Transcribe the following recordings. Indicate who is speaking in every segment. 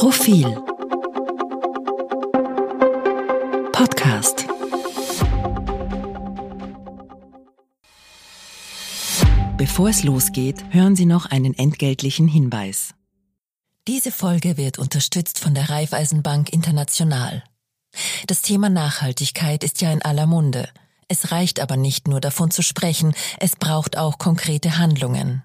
Speaker 1: Profil Podcast Bevor es losgeht, hören Sie noch einen entgeltlichen Hinweis. Diese Folge wird unterstützt von der Raiffeisenbank International. Das Thema Nachhaltigkeit ist ja in aller Munde. Es reicht aber nicht nur davon zu sprechen, es braucht auch konkrete Handlungen.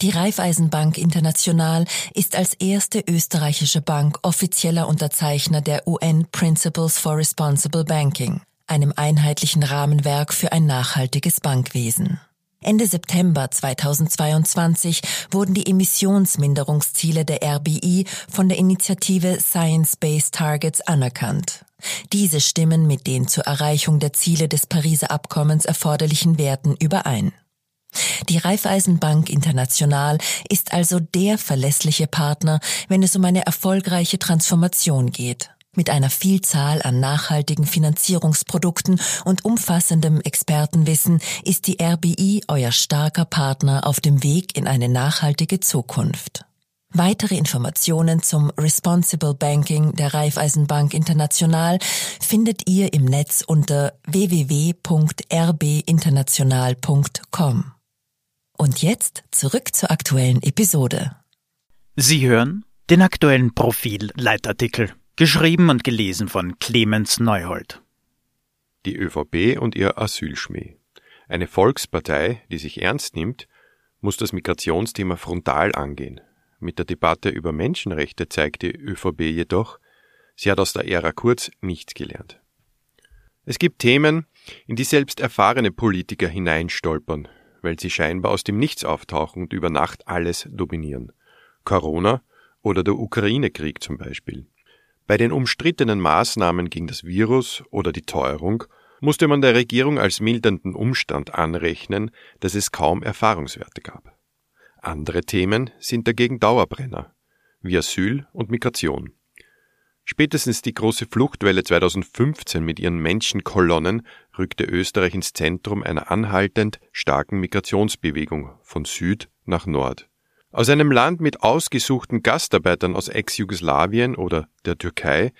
Speaker 1: Die Raiffeisenbank International ist als erste österreichische Bank offizieller Unterzeichner der UN Principles for Responsible Banking, einem einheitlichen Rahmenwerk für ein nachhaltiges Bankwesen. Ende September 2022 wurden die Emissionsminderungsziele der RBI von der Initiative Science-Based Targets anerkannt. Diese stimmen mit den zur Erreichung der Ziele des Pariser Abkommens erforderlichen Werten überein. Die Raiffeisenbank International ist also der verlässliche Partner, wenn es um eine erfolgreiche Transformation geht. Mit einer Vielzahl an nachhaltigen Finanzierungsprodukten und umfassendem Expertenwissen ist die RBI euer starker Partner auf dem Weg in eine nachhaltige Zukunft. Weitere Informationen zum Responsible Banking der Raiffeisenbank International findet ihr im Netz unter www.rbinternational.com. Und jetzt zurück zur aktuellen Episode.
Speaker 2: Sie hören den aktuellen Profil-Leitartikel, geschrieben und gelesen von Clemens Neuhold.
Speaker 3: Die ÖVP und ihr Asylschmäh. Eine Volkspartei, die sich ernst nimmt, muss das Migrationsthema frontal angehen. Mit der Debatte über Menschenrechte zeigt die ÖVP jedoch, sie hat aus der Ära Kurz nichts gelernt. Es gibt Themen, in die selbst erfahrene Politiker hineinstolpern, weil sie scheinbar aus dem Nichts auftauchen und über Nacht alles dominieren. Corona oder der Ukraine-Krieg zum Beispiel. Bei den umstrittenen Maßnahmen gegen das Virus oder die Teuerung musste man der Regierung als mildernden Umstand anrechnen, dass es kaum Erfahrungswerte gab. Andere Themen sind dagegen Dauerbrenner, wie Asyl und Migration. Spätestens die große Fluchtwelle 2015 mit ihren Menschenkolonnen rückte Österreich ins Zentrum einer anhaltend starken Migrationsbewegung von Süd nach Nord. Aus einem Land mit ausgesuchten Gastarbeitern aus Ex-Jugoslawien oder der Türkei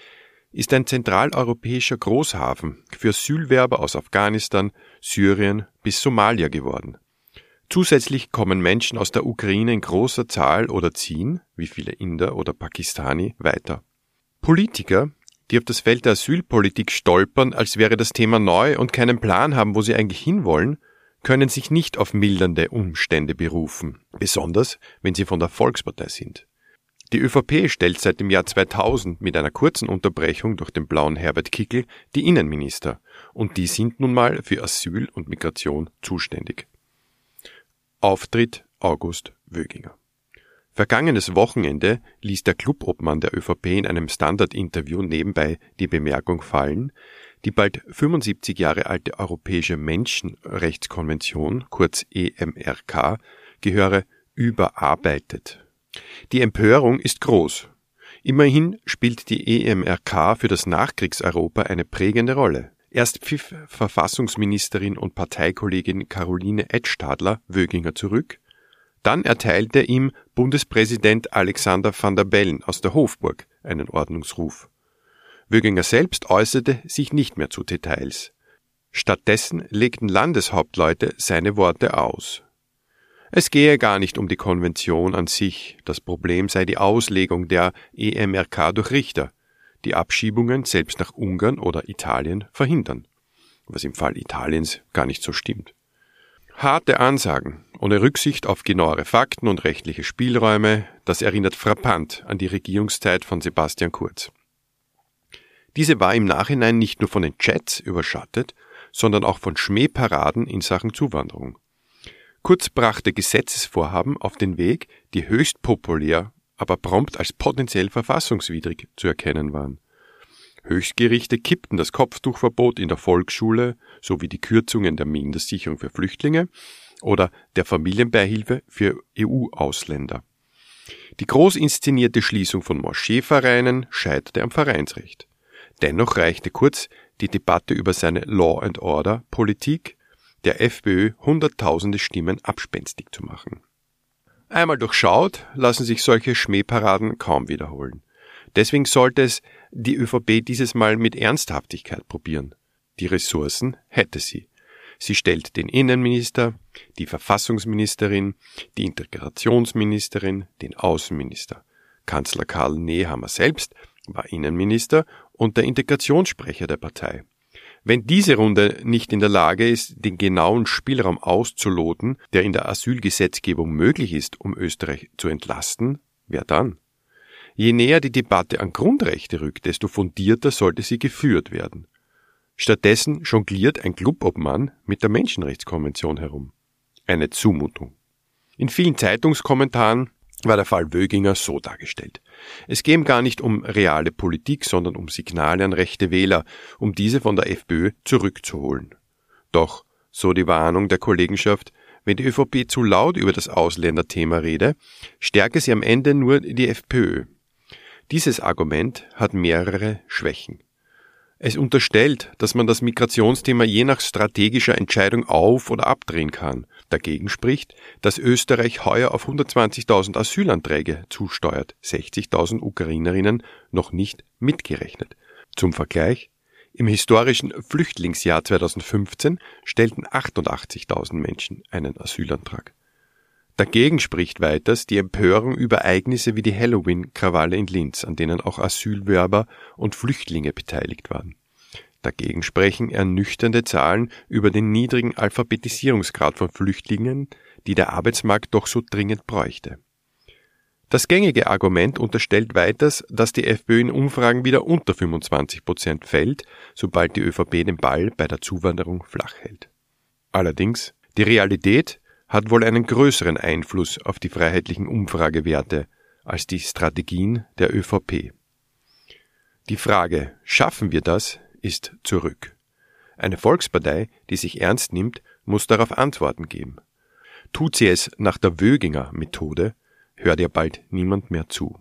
Speaker 3: ist ein zentraleuropäischer Großhafen für Asylwerber aus Afghanistan, Syrien bis Somalia geworden. Zusätzlich kommen Menschen aus der Ukraine in großer Zahl oder ziehen, wie viele Inder oder Pakistani, weiter. Politiker, die auf das Feld der Asylpolitik stolpern, als wäre das Thema neu und keinen Plan haben, wo sie eigentlich hinwollen, können sich nicht auf mildernde Umstände berufen, besonders wenn sie von der Volkspartei sind. Die ÖVP stellt seit dem Jahr 2000 mit einer kurzen Unterbrechung durch den blauen Herbert Kickel die Innenminister, und die sind nun mal für Asyl und Migration zuständig. Auftritt August Wöginger. Vergangenes Wochenende ließ der Clubobmann der ÖVP in einem Standard-Interview nebenbei die Bemerkung fallen, die bald 75 Jahre alte Europäische Menschenrechtskonvention, kurz EMRK, gehöre überarbeitet. Die Empörung ist groß. Immerhin spielt die EMRK für das Nachkriegseuropa eine prägende Rolle. Erst pfiff Verfassungsministerin und Parteikollegin Caroline Edstadler Wöginger zurück, dann erteilte ihm Bundespräsident Alexander van der Bellen aus der Hofburg einen Ordnungsruf. Wöginger selbst äußerte sich nicht mehr zu Details. Stattdessen legten Landeshauptleute seine Worte aus. Es gehe gar nicht um die Konvention an sich, das Problem sei die Auslegung der EMRK durch Richter, die Abschiebungen selbst nach Ungarn oder Italien verhindern, was im Fall Italiens gar nicht so stimmt. Harte Ansagen, ohne Rücksicht auf genauere Fakten und rechtliche Spielräume, das erinnert frappant an die Regierungszeit von Sebastian Kurz. Diese war im Nachhinein nicht nur von den Chats überschattet, sondern auch von Schmähparaden in Sachen Zuwanderung. Kurz brachte Gesetzesvorhaben auf den Weg, die höchst populär, aber prompt als potenziell verfassungswidrig zu erkennen waren. Höchstgerichte kippten das Kopftuchverbot in der Volksschule sowie die Kürzungen der Mindestsicherung für Flüchtlinge oder der Familienbeihilfe für EU-Ausländer. Die groß inszenierte Schließung von Moscheevereinen scheiterte am Vereinsrecht. Dennoch reichte kurz die Debatte über seine Law and Order Politik der FPÖ hunderttausende Stimmen abspenstig zu machen. Einmal durchschaut lassen sich solche Schmähparaden kaum wiederholen. Deswegen sollte es die ÖVP dieses Mal mit Ernsthaftigkeit probieren. Die Ressourcen hätte sie. Sie stellt den Innenminister, die Verfassungsministerin, die Integrationsministerin, den Außenminister. Kanzler Karl Nehammer selbst war Innenminister und der Integrationssprecher der Partei. Wenn diese Runde nicht in der Lage ist, den genauen Spielraum auszuloten, der in der Asylgesetzgebung möglich ist, um Österreich zu entlasten, wer dann? Je näher die Debatte an Grundrechte rückt, desto fundierter sollte sie geführt werden. Stattdessen jongliert ein Clubobmann mit der Menschenrechtskonvention herum. Eine Zumutung. In vielen Zeitungskommentaren war der Fall Wöginger so dargestellt. Es gehe gar nicht um reale Politik, sondern um Signale an rechte Wähler, um diese von der FPÖ zurückzuholen. Doch, so die Warnung der Kollegenschaft, wenn die ÖVP zu laut über das Ausländerthema rede, stärke sie am Ende nur die FPÖ. Dieses Argument hat mehrere Schwächen. Es unterstellt, dass man das Migrationsthema je nach strategischer Entscheidung auf- oder abdrehen kann. Dagegen spricht, dass Österreich heuer auf 120.000 Asylanträge zusteuert, 60.000 Ukrainerinnen noch nicht mitgerechnet. Zum Vergleich, im historischen Flüchtlingsjahr 2015 stellten 88.000 Menschen einen Asylantrag. Dagegen spricht weiters die Empörung über Ereignisse wie die Halloween-Krawalle in Linz, an denen auch Asylwerber und Flüchtlinge beteiligt waren. Dagegen sprechen ernüchternde Zahlen über den niedrigen Alphabetisierungsgrad von Flüchtlingen, die der Arbeitsmarkt doch so dringend bräuchte. Das gängige Argument unterstellt weiters, dass die FPÖ in Umfragen wieder unter 25 Prozent fällt, sobald die ÖVP den Ball bei der Zuwanderung flach hält. Allerdings, die Realität hat wohl einen größeren Einfluss auf die freiheitlichen Umfragewerte als die Strategien der ÖVP. Die Frage, schaffen wir das, ist zurück. Eine Volkspartei, die sich ernst nimmt, muss darauf Antworten geben. Tut sie es nach der Wöginger Methode, hört ihr bald niemand mehr zu.